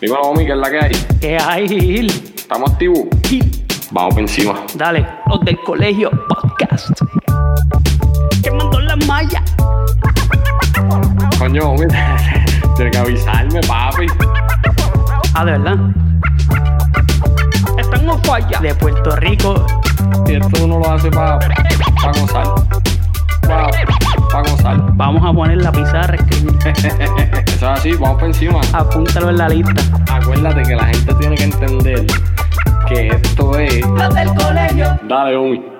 Dímelo, homie, ¿qué es la que hay? ¿Qué hay, Gil? ¿Estamos activos? Gil, Vamos por encima. Dale, los del colegio podcast. Quemando la malla. Coño, homie, tienes que avisarme, papi. Ah, de verdad. Están en falla. De Puerto Rico. Y esto uno lo hace para pa gozar. Para gozar. Vamos a poner la pizarra, escribir. Eso es así, vamos por encima. Apúntalo en la lista. Acuérdate que la gente tiene que entender que esto es. Los del colegio. Dale, homie.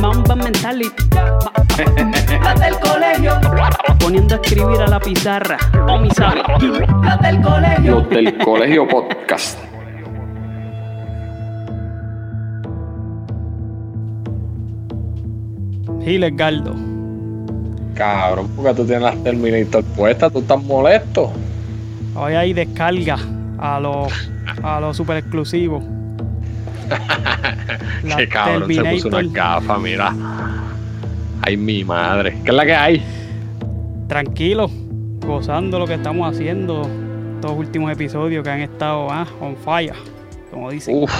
Ma- Mamba mentality. Las del colegio. Poniendo a escribir a la pizarra. O mi sabe. Las del colegio. Los del colegio podcast. Giles Galdo. Cabrón, porque tú tienes las Terminator puestas, tú estás molesto. Hoy hay descarga a los a los super exclusivos. Qué cabrón, se puso Terminator. una gafa, mira. Ay, mi madre. ¿Qué es la que hay? Tranquilo, gozando lo que estamos haciendo. Estos últimos episodios que han estado ah, on fire, como dicen. Uf,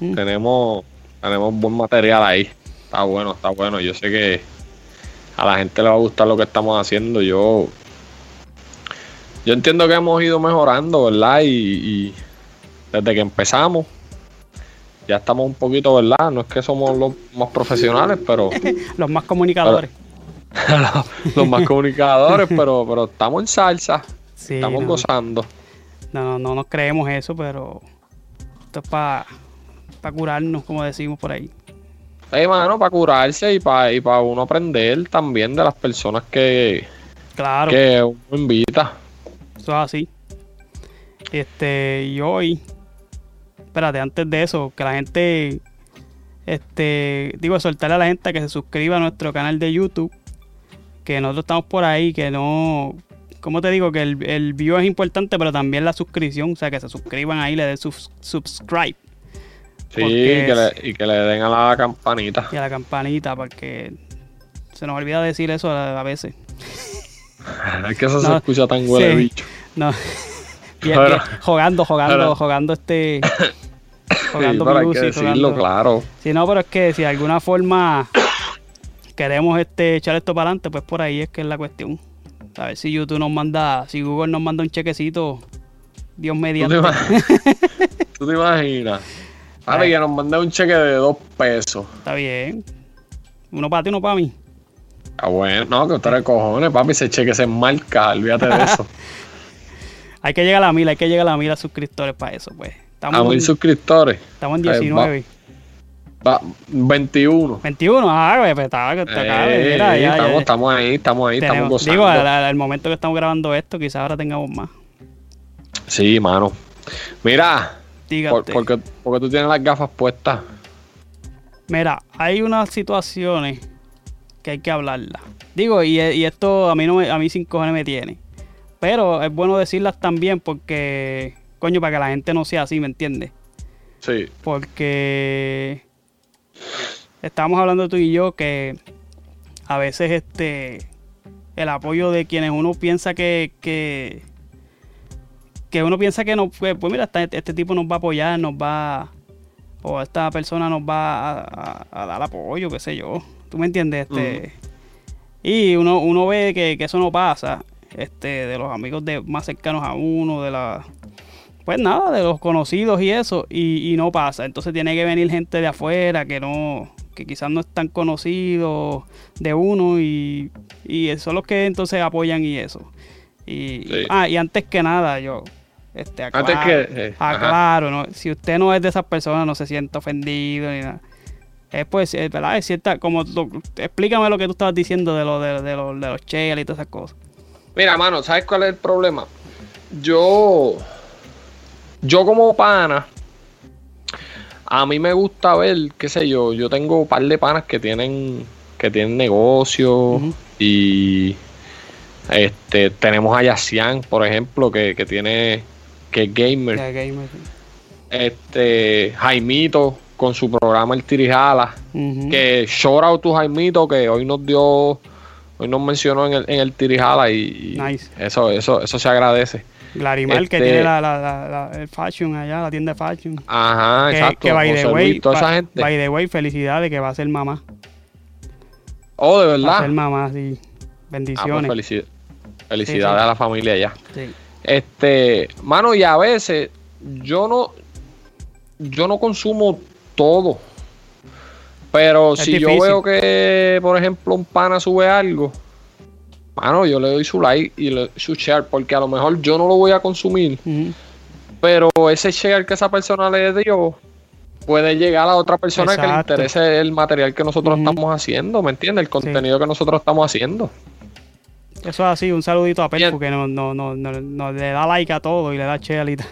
Mm. tenemos, tenemos buen material ahí. Está bueno, está bueno. Yo sé que a la gente le va a gustar lo que estamos haciendo. Yo, yo entiendo que hemos ido mejorando, ¿verdad? Y, y desde que empezamos, ya estamos un poquito, ¿verdad? No es que somos los más profesionales, pero Los más comunicadores. los, los más comunicadores, pero, pero estamos en salsa, Sí, estamos no, gozando. no, no, no nos creemos eso, pero esto es para curarnos, como decimos por ahí. Hey, mano, para curarse y para y pa uno aprender también de las personas que, Claro. que uno invita. Eso es así. Este, y hoy, espérate, antes de eso, que la gente, este, digo, soltarle a la gente que se suscriba a nuestro canal de YouTube, que nosotros estamos por ahí, que no, ¿cómo te digo? Que el, el view es importante, pero también la suscripción, o sea, que se suscriban ahí, le den subscribe Sí, Porque que le- y que le den a la campanita. y a la campanita, porque se nos olvida decir eso a, a veces. Es que eso se escucha tan huele sí. bicho. No. Pero- bien, jugando, jugando, jugando este. Sí, Jugando pero hay que decirlo, jugando- claro. Sí, no, pero es que si de alguna forma queremos este echar esto para adelante, pues por ahí es que es la cuestión. A ver si YouTube nos manda, si Google nos manda un chequecito, Dios ¿Tú te, mediante. ¿Tú te imaginas? Ahora que nos mandé un cheque de dos pesos. Está bien. Uno para ti, uno para mí. Ah, bueno, no, que usted de cojones, papi, ese cheque se enmarca, olvídate de eso. Hay que llegar a la mil, hay que llegar a la mil a suscriptores para eso, pues. Estamos, A mil en, suscriptores. estamos en Ay, 19. Va, 21. 21, ah, güey, pues está, Eh, mira, ya, estamos, ya. estamos ahí, estamos ahí, estamos Tenemos- gozando. digo, al, momento que estamos grabando esto, quizás ahora tengamos más. Sí, mano. Mira, por, porque, porque tú tienes las gafas puestas. Mira, hay unas situaciones que hay que hablarlas. Digo, y, y esto a mí no me- a mí sin cojones me tiene. Pero es bueno decirlas también porque, coño, para que la gente no sea así, ¿me entiendes? Sí. Porque estábamos hablando tú y yo que a veces este el apoyo de quienes uno piensa que, que, que uno piensa que no, pues, pues mira, esta- este, tipo nos va a apoyar, nos va, o esta persona nos va a, a- a dar apoyo, qué sé yo. ¿Tú me entiendes? Este, Y uno, uno ve que, que eso no pasa, este, de los amigos de, más cercanos a uno, de la pues nada, de los conocidos y eso, y, y no pasa. Entonces tiene que venir gente de afuera que no, que quizás no es tan conocido de uno y, y son los que entonces apoyan y eso. Y, Sí. ah, y antes que nada, yo, este, Antes aclaro, que. eh, aclaro, ¿no? si usted no es de esas personas, no se sienta ofendido ni nada. Es pues, es verdad, es cierta, como, lo- explícame lo que tú estabas diciendo de, lo, de, de, los- de los cheles y todas esas cosas. Mira, mano, ¿sabes cuál es el problema? yo, yo como pana, a mí me gusta ver, qué sé yo, yo tengo un par de panas que tienen, que tienen negocios y este tenemos a Yacian, por ejemplo, que, que tiene, que es gamer. Ya, gamer. Este, Jaimito con su programa El Tirijala. Que shout out to Jaimito que hoy nos dio, hoy nos mencionó en el, en el Tirijala y, Nice. eso, eso, eso se agradece. Glarimar, que Este- tiene la, la, la, la- el fashion allá, la tienda de fashion. Ajá, que, exacto. que by José the way, Luis, toda esa by- gente. by the way, felicidades que va a ser mamá. oh, de Va a verdad. ser mamá, sí. Ah, pues Bendiciones. felici- felicidades Sí, sí. a la familia. Sí. Este, mano, y a veces yo no, yo no consumo todo. Pero Es si yo veo que, por ejemplo, un pana sube algo, mano, yo le doy su like y le su share, porque a lo mejor yo no lo voy a consumir, pero ese share que esa persona le dio puede llegar a otra persona que le interese el material que nosotros estamos haciendo, ¿me entiendes? El contenido que nosotros estamos haciendo. Eso es así, un saludito a. Perfu que no, no, no, no, no le da like a todo y le da share y tal.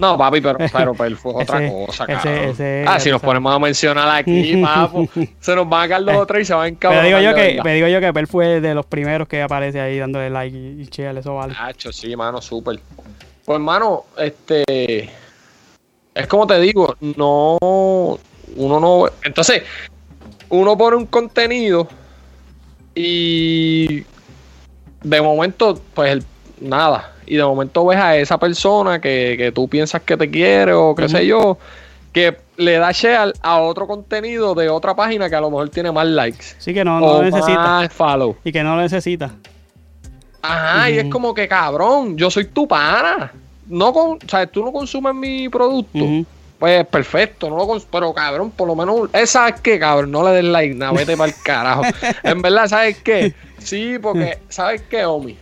No, papi, pero, pero, pero fue otra Ese- cosa, cabrón. ese- ah, si nos ponemos a mencionar aquí, papo, se nos van a caer los otros y se van a Pero encabronar. digo yo que, me digo yo que Perfu es de los primeros que aparece ahí dándole like y, y share, eso vale. Hacho, sí, mano, súper. Pues, mano, este. Es como te digo, no. Uno no. Entonces, uno pone un contenido y. De momento, pues, el- nada. Y de momento ves a esa persona que, que tú piensas que te quiere o qué sé yo, que le da share a otro contenido de otra página que a lo mejor tiene más likes. Así que no, no o lo necesita. más follow. Y que no lo necesita. Ajá, y es como que cabrón, yo soy tu pana. No con, sea, tú no consumes mi producto. Pues perfecto, no lo cons- pero cabrón, por lo menos, ¿sabes qué, cabrón? No le des like, nada, vete para el carajo. en verdad, ¿sabes qué? Sí, porque, ¿sabes qué, Omi?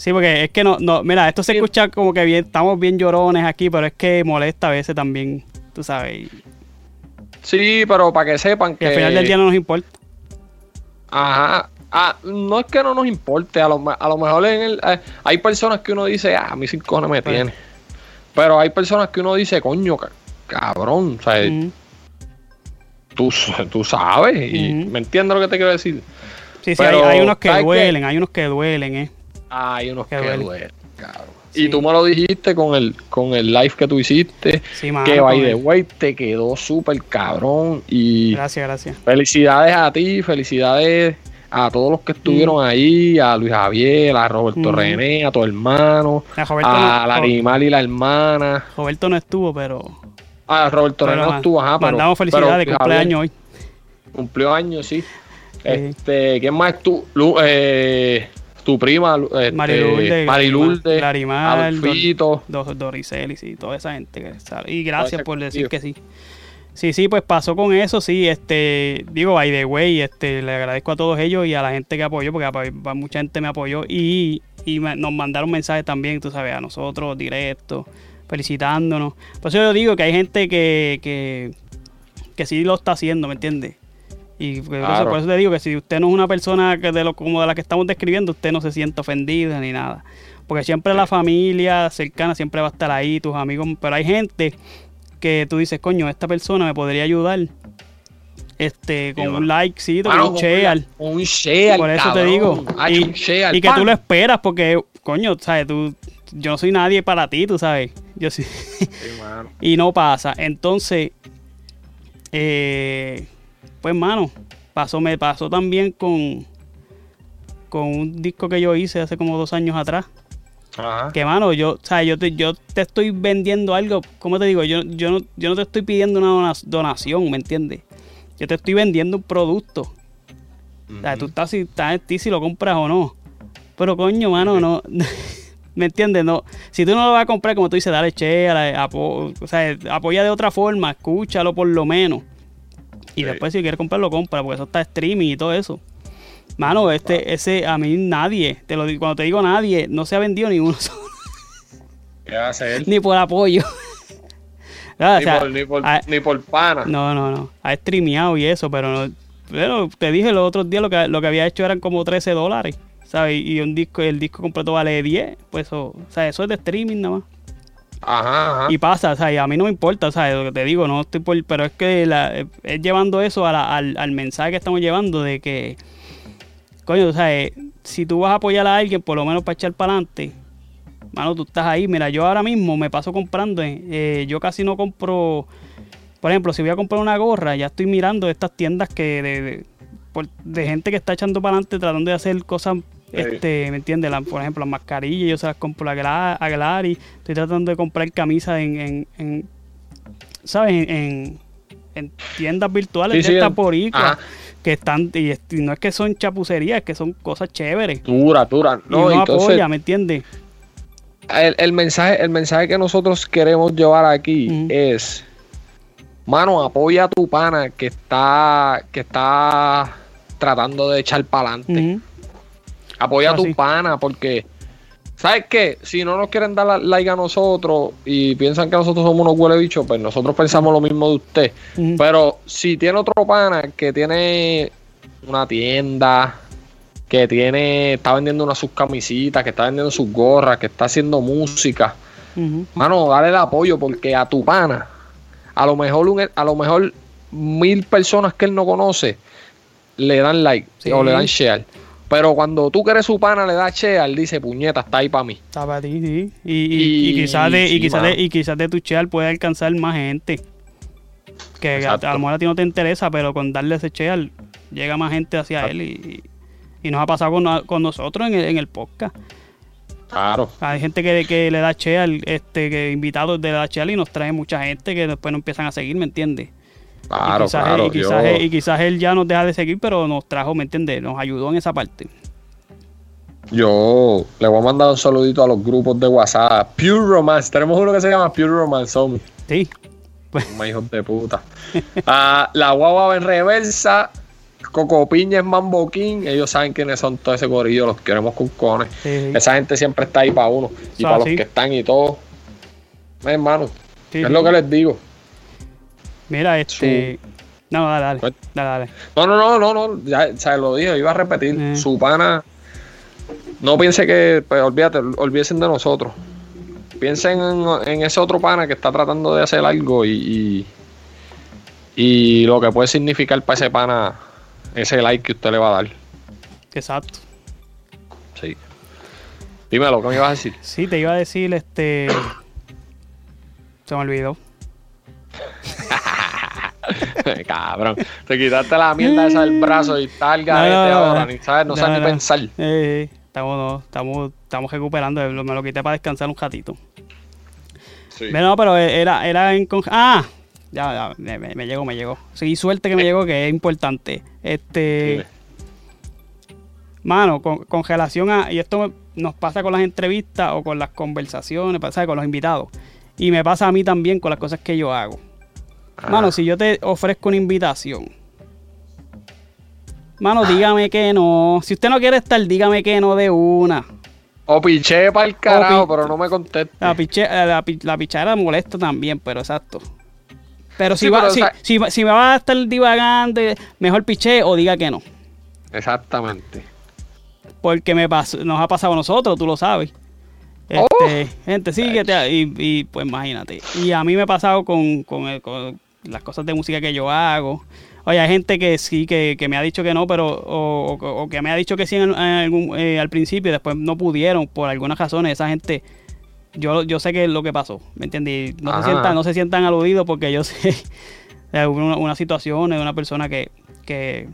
Sí, porque es que no, no, mira, esto se Sí. escucha como que bien, estamos bien llorones aquí, pero es que molesta a veces también, tú sabes. Sí, pero para que sepan que. al final del día no nos importa. Ajá. Ah, no es que no nos importe, a lo, a lo mejor en el, eh, hay personas que uno dice, ah, a mí sin cojones me Pues. tiene. Pero hay personas que uno dice, coño, ca- cabrón, o sea, Ujú. tú, tú sabes, y me entiendes lo que te quiero decir. Sí, sí, Pero, hay, hay unos que duelen, hay unos que duelen, ¿eh? Hay unos Qué que duele. duelen. Sí. Y tú me lo dijiste con el, con el live que tú hiciste, Sí, mano, que by the way te quedó súper cabrón. Y Gracias, gracias. felicidades a ti, felicidades a todos los que estuvieron ahí, a Luis Javier, a Roberto Mm. René, a tu hermano, A a no, la Ro- animal y la hermana. Roberto no estuvo, pero, A Roberto pero René no estuvo, ajá, pero, mandamos felicidades de pero cumpleaños hoy. Cumplió años, sí. Este, ¿quién más? Lu- eh, tu prima, Lu- este, Marilulde, Marilulde, Adolfito. Dos Doricelis y toda esa gente que sale. Y gracias por decir que sí. Sí, sí, pues pasó con eso, sí, este, digo, by the way, este, le agradezco a todos ellos y a la gente que apoyó, porque mucha gente me apoyó y, y nos mandaron mensajes también, tú sabes, a nosotros directos, felicitándonos. Por eso yo digo que hay gente que, que, que sí lo está haciendo, ¿me entiendes? Y por, eso, por eso te digo que si usted no es una persona que de lo, como de la que estamos describiendo, usted no se siente ofendida ni nada. Porque siempre la familia cercana siempre va a estar ahí, tus amigos. Pero hay gente que tú dices, coño, esta persona me podría ayudar. Este, con Sí, un likecito, Mano, con un share. Un share, Por eso te digo. Hacho, Y, un share, y que tú lo esperas porque, coño, sabes, tú, yo no soy nadie para ti, tú sabes. Yo sí. Sí, y no pasa. Entonces, eh, pues, mano, pasó, me pasó también con, con un disco que yo hice hace como dos años atrás. Ajá. Que, mano, yo, o sea, yo te, yo te estoy vendiendo algo, ¿cómo te digo? Yo, yo, no, yo no te estoy pidiendo una dona- donación, ¿me entiendes? Yo te estoy vendiendo un producto. O sea, tú estás, si, estás en ti si lo compras o no. Pero coño, mano, no. ¿Me entiendes? No. Si tú no lo vas a comprar, como tú dices, dale che, o sea, apoya de otra forma, escúchalo por lo menos. Y Sí. después, si quieres comprarlo, compra, porque eso está streaming y todo eso. Mano, este, ese, a mí nadie, te lo digo, cuando te digo nadie, no se ha vendido ni uno solo, ¿Qué va a hacer? ni por apoyo. Ah, o Ni, sea, por, ni, por, ah, ni por pana. no, no, no. Ha streameado y eso, pero no. Pero te dije los otros días lo que, lo que había hecho eran como 13 dólares. ¿sabes? Y un disco, el disco completo vale 10, pues eso, o sea, eso es de streaming nada más. Y pasa, o a mí no me importa, o lo que te digo, no estoy por, pero es que la- es llevando eso a al, al mensaje que estamos llevando de que, coño, o eh, si tú vas a apoyar a alguien, por lo menos para echar para adelante, mano, tú estás ahí. Mira, yo ahora mismo me paso comprando, eh, eh, yo casi no compro, por ejemplo, si voy a comprar una gorra, ya estoy mirando estas tiendas que de, de, de gente que está echando para adelante tratando de hacer cosas este, ¿me entiendes? Por ejemplo, las mascarillas, yo se las compro a, Gla- a Glari. Estoy tratando de comprar camisas en, en, en- ¿sabes? En, en- en tiendas virtuales Sí, de sí, ajá. que están, y, y no es que son chapucerías, es que son cosas chéveres. Dura, dura. y No, uno entonces, apoya, ¿me entiendes? el, el mensaje, el mensaje que nosotros queremos llevar aquí es, mano, apoya a tu pana que está, que está tratando de echar para adelante. Apoya a tu Así. pana porque, ¿sabes qué? Si no nos quieren dar like a nosotros y piensan que nosotros somos unos huele bichos, pues nosotros pensamos lo mismo de usted. Pero si tiene otro pana que tiene una tienda, que tiene, está vendiendo unas sus camisitas, que está vendiendo sus gorras, que está haciendo música, mano, dale el apoyo porque a tu pana, a lo mejor un- a lo mejor mil personas que él no conoce le dan like Sí. o le dan share. Pero cuando tú que eres su pana le das share, dice puñeta, está ahí para mí. Está para ti, sí. Y, y- y Y- quizás de, y quizás de, y quizás de tu share puede alcanzar más gente. Que a, a lo mejor a ti no te interesa, pero con darle ese share llega más gente hacia él. Y, y nos ha pasado con, no- con nosotros en el, en el podcast. Claro. Hay gente que, que le da share, este, que invitados de la share y nos trae mucha gente que después nos empiezan a seguir, ¿me entiendes? Claro, y, quizás, claro. él, y, quizás él, y quizás él ya nos deja de seguir, pero nos trajo, ¿me entiendes? Nos ayudó en esa parte. Yo le voy a mandar un saludito a los grupos de WhatsApp. Pure Romance. Tenemos uno que se llama Pure Romance. Sí. Más hijos de puta. Ah, la guagua va en reversa. Coco Piña es Mambo King. Ellos saben quiénes son todo ese corillo. Los queremos con cones. Sí, sí. Esa gente siempre está ahí para uno. Y para los que están y todo. Hermano, es lo que les digo. Mira, este. No, dale, dale. Dale, dale. No, no, no, no, no. Ya se lo dije, iba a repetir. Eh. Su pana. No piense que. Pues olvídate, olvídense de nosotros. Piensen en, en ese otro pana que está tratando de hacer algo y, y. y lo que puede significar para ese pana ese like que usted le va a dar. Exacto. Sí. Dímelo, ¿qué me ibas a decir? Sí, te iba a decir, este. Se me olvidó. Cabrón. Te quitaste la mierda esa del brazo y tal, garete ahora. Ni sabes, no, sabes ni pensar. Eh, eh, estamos, no, estamos, estamos recuperando. eh, Me lo quité para descansar un ratito. Sí. Pero no, pero era, era en. con- ¡Ah! Ya, ya, me, llegó, me llegó. Sí, suerte que me llegó, que es importante. Este. Mano, con, con relación a. Y esto nos pasa con las entrevistas o con las conversaciones, ¿sabes? Con los invitados. Y me pasa a mí también con las cosas que yo hago. Mano, si yo te ofrezco una invitación. Mano, dígame que no. Si usted no quiere estar, dígame que no de una. O piché para el carajo, pero no me conteste. La, piche, eh, la, la pichara molesta también, pero exacto. Pero si, Sí, va, pero, si, o sea- si, si me va a estar divagando, mejor piche o diga que no. Exactamente. Porque me pasó- nos ha pasado a nosotros, tú lo sabes. Oh. Este, gente, sí, que te- y, y, pues imagínate. Y a mí me ha pasado con, con, el- con las cosas de música que yo hago. Oye, hay gente que sí, que, que me ha dicho que no, pero o, o- o que me ha dicho que sí en, en algún- eh, al principio y después no pudieron por algunas razones. Esa gente, yo, yo sé que es lo que pasó, ¿me entiendes? Y No Ajá. se, sientan, no se sientan aludidos porque yo sé una, una situación de una persona que, que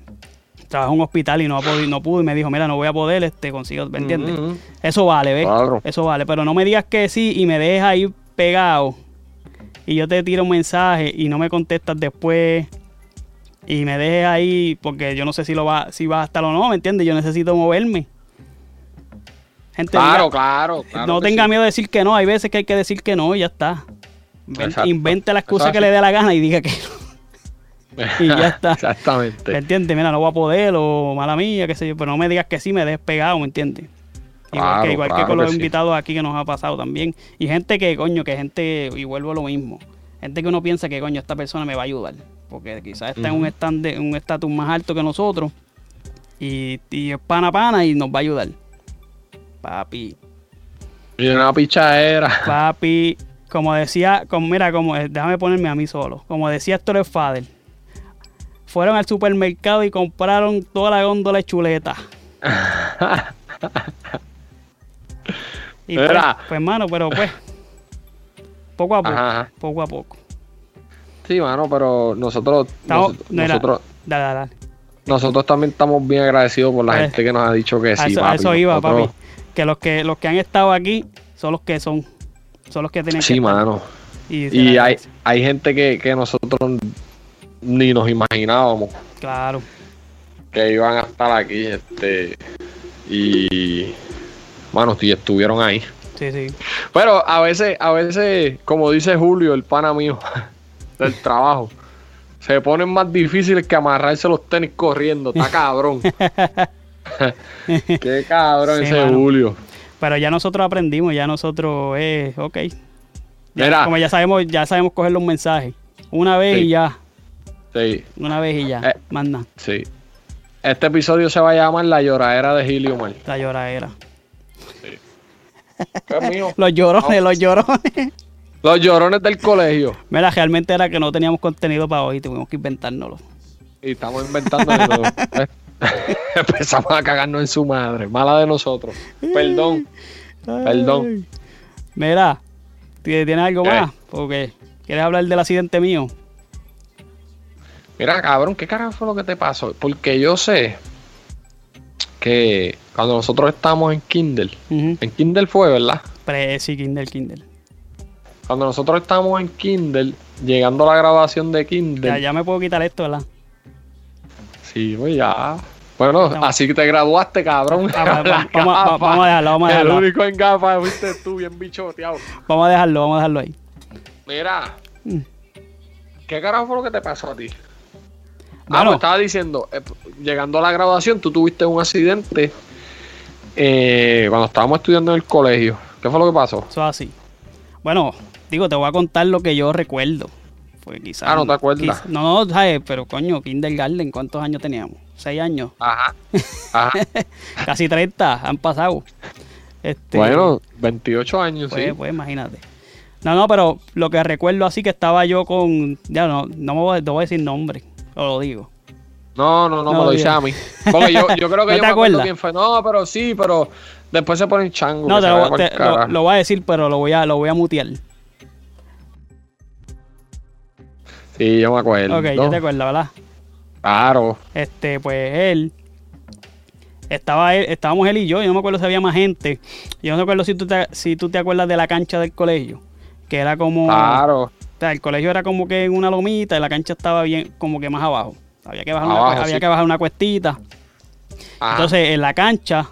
trabaja en un hospital y no, ha podido, no pudo y me dijo, mira, no voy a poder, este, consigo, ¿me entiendes? Eso vale, ¿ves? Claro. Eso vale, pero no me digas que sí y me dejes ahí pegado y yo te tiro un mensaje y no me contestas después y me dejes ahí porque yo no sé si lo va si vas a estar o no, ¿me entiendes? Yo necesito moverme. Gente, Claro, claro. claro no tenga sí. miedo de decir que no, hay veces que hay que decir que no y ya está. Inven- Exacto. Invente la excusa que le dé la gana y diga que no. y ya está. ¿Me Exactamente. entiendes? Mira, no voy a poder o mala mía, qué sé yo, pero no me digas que sí, me dejes pegado, ¿me entiendes? Igual, Claro, que, igual que con los que sí. invitados aquí que nos ha pasado también. Y gente que, coño, que gente, y vuelvo a lo mismo, gente que uno piensa que, coño, esta persona me va a ayudar, porque quizás está en un stand de- un estatus más alto que nosotros y, y es pana pana y nos va a ayudar. Papi, Y una pichadera. papi, como decía, como, mira, como, eh, déjame ponerme a mí solo. Como decía Héctor Fader, fueron al supermercado y compraron toda la góndola de chuleta. Y pues, pues, mano, pero pues, poco a poco, Ajá, ajá. poco a poco. Sí, mano, pero nosotros, Estamos- nos- mira. nosotros, Dale, dale, dale. nosotros también estamos bien agradecidos por la Pues, gente que nos ha dicho que sí, eso, a eso iba, Nosotros- papi. Que los que los que han estado aquí son los que son. Son los que tienen que Sí, estar. mano. Y, Y hay, hay gente que, que nosotros ni nos imaginábamos Claro. que iban a estar aquí, este, y, bueno, sí, estuvieron ahí. Sí, sí. Pero a veces, a veces, como dice Julio, el pana mío del trabajo, se ponen más difíciles que amarrarse los tenis corriendo. Está cabrón. Qué cabrón Sí, ese mano. Julio. Pero ya nosotros aprendimos, ya nosotros, eh, ok. Ya, Mira. como ya sabemos, ya sabemos coger los mensajes. Una vez Sí. y ya. Sí, Una vez y ya. Eh. Más nada. sí. Este episodio se va a llamar La lloradera de Gilio Mar. La lloradera. Los llorones, los llorones. Los llorones del colegio. Mira, realmente era que no teníamos contenido para hoy, tuvimos que inventárnoslo. Y estamos todo. Empezamos a cagarnos en su madre. Mala de nosotros. Perdón. Perdón. Mira, ¿tienes algo ¿Qué? más? Porque quieres hablar del accidente mío. Mira, cabrón, ¿qué carajo fue lo que te pasó? Porque yo sé que cuando nosotros estábamos en Kindle, en Kindle fue, ¿verdad? Pre, sí, Kindle, Kindle. Cuando nosotros estábamos en Kindle, llegando a la grabación de Kindle, Ya, ya me puedo quitar esto, ¿verdad? sí, pues ya. Bueno, Estamos- así que te graduaste, cabrón. Ah, va- va- Las vamos, a- gafas. vamos a dejarlo, vamos a El dejarlo. único en gafas fuiste tú, bien bichoteado. Vamos a dejarlo, vamos a dejarlo ahí. Mira, Mm. ¿qué carajo fue lo que te pasó a ti? Ah, pues estaba diciendo, eh, llegando a la graduación, tú tuviste un accidente eh, cuando estábamos estudiando en el colegio. ¿Qué fue lo que pasó? Eso es así. Bueno, digo, te voy a contar lo que yo recuerdo. Fue quizás. Ah, ¿no te acuerdas? no, no, ¿sabes? Pero coño, Kindergarten, ¿cuántos años teníamos? Seis años. Ajá. Ajá. Casi 30 han pasado. Este, bueno, 28 años, Pues, sí. pues imagínate. No, no, pero lo que recuerdo así que estaba yo con. Ya no, no me voy, no voy a decir nombre, o lo digo. No, no, no, No, me lo dice a mí. Porque yo, yo creo que ¿No yo te me acuerdo quién fue. No, pero sí, pero después se ponen chango. No, te lo, te- lo- lo voy a decir, pero lo voy a, lo voy a mutear. Sí, yo me acuerdo. Ok, ya te acuerdas, ¿verdad? Claro. Este, pues él. Estaba él, estábamos él y yo, yo no me acuerdo si había más gente. Yo no me acuerdo si tú te, si tú te acuerdas de la cancha del colegio. Que era como. Claro. O sea, el colegio era como que en una lomita y la cancha estaba bien, como que más abajo. Había que bajar, una, había que bajar una cuestita. Ajá. Entonces, en la cancha,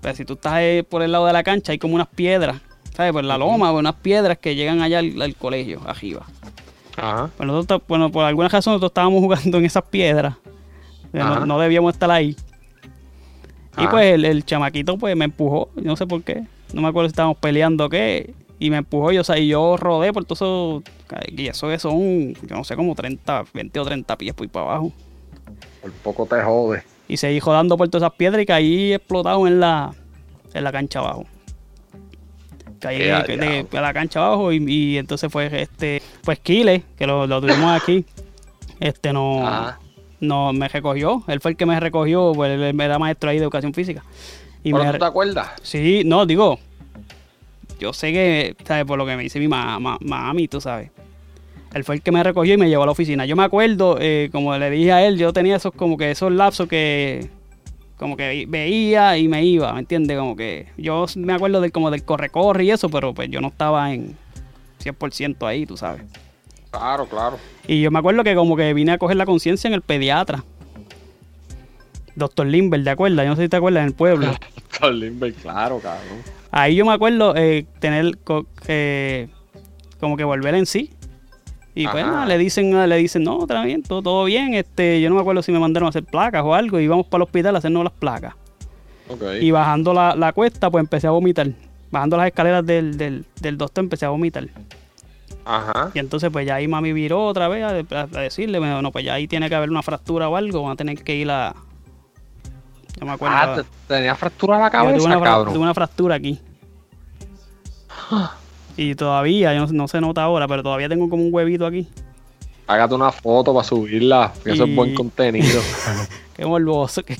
pues si tú estás por el lado de la cancha, hay como unas piedras, ¿sabes? Por la loma, unas piedras que llegan allá al, al colegio, arriba. Ajá. Pues nosotros, bueno, por alguna razón nosotros estábamos jugando en esas piedras. No, debíamos estar ahí. Y pues el, el chamaquito pues me empujó, no sé por qué. No me acuerdo si estábamos peleando o qué. Y me empujó y, o sea, y yo rodé por todo eso. Y eso es son, yo no sé, como 30, 20 o 30 pies por ahí para abajo. Por poco te jode. Y seguí rodando por todas esas piedras y caí explotado en la, en la cancha abajo. Caí de, de- de la cancha abajo y, y entonces fue este, pues Kile, que lo, lo tuvimos aquí, este no, Ajá. no me recogió. Él fue el que me recogió, pues él era maestro ahí de educación física. Y ¿Pero me, tú te acuerdas? Sí, no, digo, yo sé que, ¿sabes? Por lo que me dice mi ma- ma- mami, tú sabes. Él fue el que me recogió y me llevó a la oficina. Yo me acuerdo, eh, como le dije a él, yo tenía esos como que esos lapsos que como que veía y me iba, ¿me entiendes? Como que yo me acuerdo del como del corre-corre y eso, pero pues yo no estaba en 100% ahí, tú sabes. Claro, claro. Y yo me acuerdo que como que vine a coger la conciencia en el pediatra. Doctor Limber, ¿te acuerdas? Yo no sé si te acuerdas, en el pueblo. Limber, claro, cabrón. Ahí yo me acuerdo eh, tener eh, como que volver en sí. Y pues Ajá. nada, le dicen, le dicen, no, está bien, todo, todo bien. Este, yo no me acuerdo si me mandaron a hacer placas o algo. Y íbamos para el hospital a hacernos las placas. Y bajando la, la cuesta, pues empecé a vomitar. Bajando las escaleras del, del, del doctor empecé a vomitar. Ajá. Y entonces pues ya ahí mami viró otra vez a, a decirle, bueno, pues ya ahí tiene que haber una fractura o algo. Van a tener que ir a... Yo me acuerdo. Ah, te- tenía fractura la Yo cabeza, tuve, una, cabrón. tuve una fractura aquí. Y todavía, yo no, no se nota ahora, pero todavía tengo como un huevito aquí. Hágate una foto para subirla, que eso Y- es buen contenido. Qué morboso. que-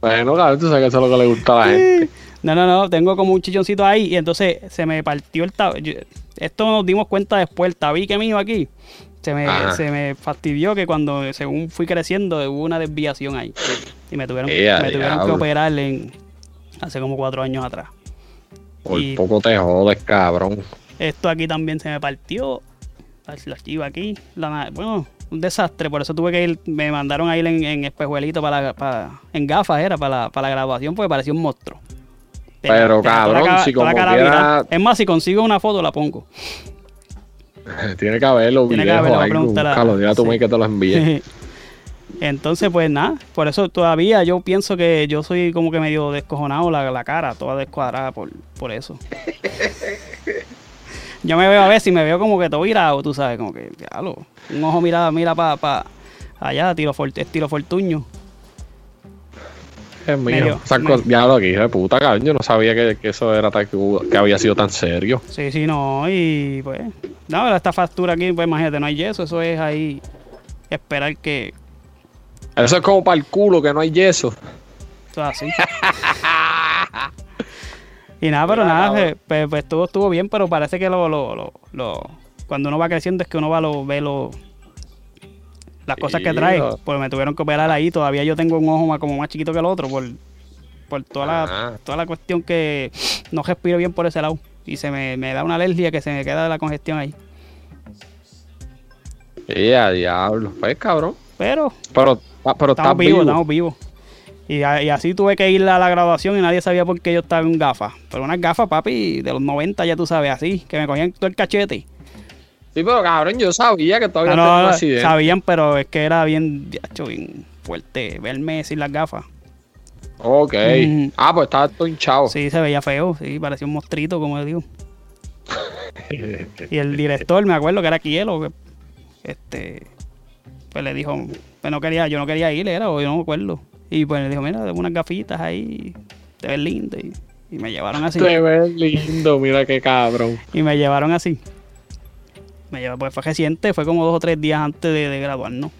bueno, cabrón, tú sabes que eso es lo que le gusta a la gente. No, no, no, tengo como un chichoncito ahí y entonces se me partió el tabique. Esto nos dimos cuenta después, el tabique mío aquí. Se me, se me fastidió que cuando, según fui creciendo, hubo una desviación ahí. Y me tuvieron, ¡Ea, me tuvieron que operar en, hace como cuatro años atrás. Por Y- poco te jodes, cabrón. Esto aquí también se me partió. La la chiva aquí. la bueno, un desastre. Por eso tuve que ir. Me mandaron a ir en, en espejuelito para, la- para- En gafas era para la, para la graduación porque parecía un monstruo. Tenía- Pero, tenía la cabrón, cara- si la como quiera-. Es más, si consigo una foto la pongo. Tiene que haberlo, Tiene que haberlo, búscalo, dile a tu sí. que te lo envíe. Entonces, pues nada, por eso todavía yo pienso que yo soy como que medio descojonado, la, la cara toda descuadrada por, por eso. yo me veo a ver si me veo como que todo virado, tú sabes, como que, diablo, un ojo mira, mira para pa, allá, tiro for- estilo fortuño. Es mío. Medio- Esas medio. cosas- ya lo que dije, puta, cabrón. Yo no sabía que, que eso era tan, que, había sido tan serio. Sí, sí, no, y pues, no, pero esta factura aquí, pues imagínate, no hay yeso, eso es ahí esperar que, Eso es como para el culo que no hay yeso. Todo así. y nada, pero nada, eh, pues, pues todo estuvo bien, pero parece que lo, lo, lo, lo- cuando uno va creciendo es que uno va lo, ve lo, las cosas que trae. Pues me tuvieron que operar ahí, todavía yo tengo un ojo más, como más chiquito que el otro por, por toda la, Ajá. toda la cuestión que no respiro bien por ese lado. Y se me, me da una alergia que se me queda la congestión ahí. Y a diablo. Pues, cabrón. Pero Pero, ah, pero estamos vivos, vivo. estamos vivos. Y, así tuve que ir a la graduación y nadie sabía por qué yo estaba en gafas. Pero unas gafas, papi, de los 90 ya tú sabes, así, que me cogían todo el cachete. Sí, pero cabrón, yo sabía que todavía Ah, un no, accidente. sabían, pero es que era bien, fuerte verme sin las gafas. Ok. Ah, pues estaba todo hinchado. Sí, se veía feo, sí, parecía un monstruito, como le digo. Y el director, me acuerdo que era Kielo, que este, pues le dijo, pues no quería, yo no quería ir, era, o yo no me acuerdo. Y pues le dijo, mira, tengo unas gafitas ahí, te ves lindo. Y, y me llevaron así. Te ves lindo, mira qué cabrón. Y me llevaron así. Me llevaron, pues fue reciente, fue como dos o tres días antes de, de graduarnos.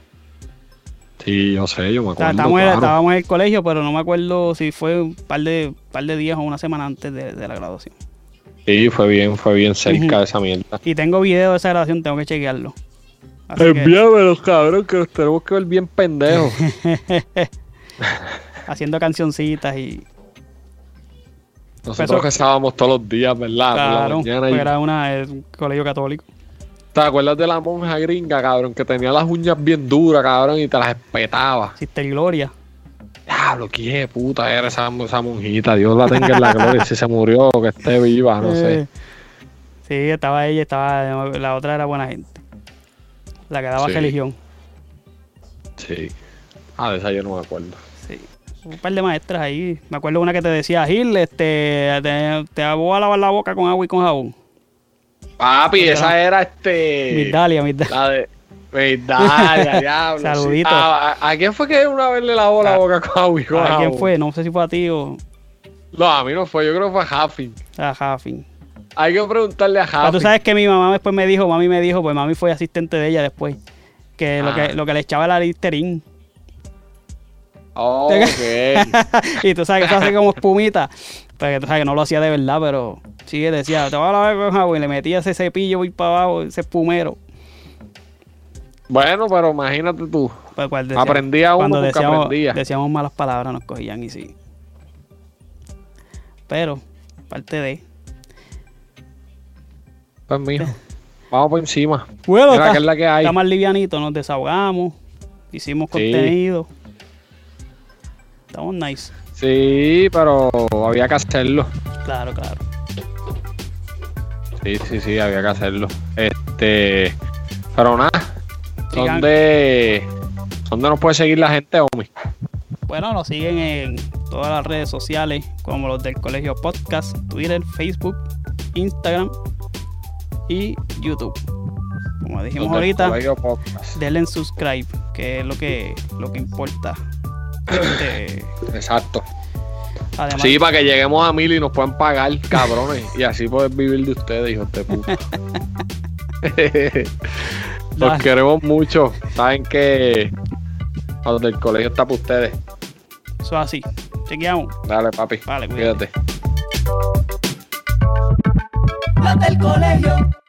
Sí, yo sé, yo me O sea, acuerdo. estábamos, claro. estábamos en el colegio, pero no me acuerdo si fue un par de, par de días o una semana antes de, de la graduación. Sí, fue bien, fue bien cerca Ujú. de esa mierda. Y tengo video de esa graduación, tengo que chequearlo. Así que, Envíamelos, cabrón, que los tenemos que ver bien pendejos. haciendo cancioncitas y Nosotros Eso- rezábamos todos los días, ¿verdad? Por la claro, mañana pues y- era una, es un colegio católico. ¿Te acuerdas de la monja gringa, cabrón? Que tenía las uñas bien duras, cabrón, y te las espetaba. Sister Gloria. Diablo, qué puta era esa, esa monjita. Dios la tenga en la gloria. Si se murió, que esté viva, no sé. Eh, Sí, estaba ella, estaba la otra era buena gente. La que daba Sí. religión. Sí. Ah, de esa yo no me acuerdo. Sí. Un par de maestras ahí. Me acuerdo una que te decía, Gil, este, te, te voy a lavar la boca con agua y con jabón. Papi, esa era este. Migdalia, Migdalia. La de. Diablo. Saludito. Ah, ¿A, a quién fue que una vez le lavó la Ah, boca con agua y con ¿A quién jabón? fue? No sé si fue a ti o No, a mí no fue. Yo creo que fue a Huffing. a Jafin. Hay que preguntarle a Pero Huffing. tú sabes que mi mamá después me dijo, mami me dijo, pues mami fue asistente de ella después. Que, lo, Ah. que lo que le echaba era Listerine. Oh, ok. y tú sabes que eso hace como espumita. Pero tú sabes que no lo hacía de verdad, pero sí decía, te voy a lavar con jabón y le metía ese cepillo y para abajo, ese espumero. bueno, pero imagínate tú. Pues, pues, decía- Aprendía uno cuando porque decíamos, aprendía. decíamos malas palabras nos cogían y sí. Pero, parte de. Pues mijo. Vamos por encima. Bueno, Mira, está, que es la que hay. está más livianito, nos desahogamos, hicimos Sí. contenido. Estamos nice. Sí, pero había que hacerlo. Claro, claro. Sí, sí, sí, había que hacerlo. Este. Pero nada. ¿Dónde, ¿Dónde nos puede seguir la gente, Omi? Bueno, nos siguen en todas las redes sociales, como los del Colegio Podcast, Twitter, Facebook, Instagram y YouTube. Como dijimos ahorita, denle en subscribe, que es lo que, lo que importa. Este, Exacto. además, Sí, para que lleguemos a mil y nos puedan pagar, cabrones. y así poder vivir de ustedes, hijos de puta. Los Dale. queremos mucho. Saben que cuando el colegio está para ustedes. eso es así. Chequeamos. Dale, papi. Vale, cuídate. cuídate. Los del colegio.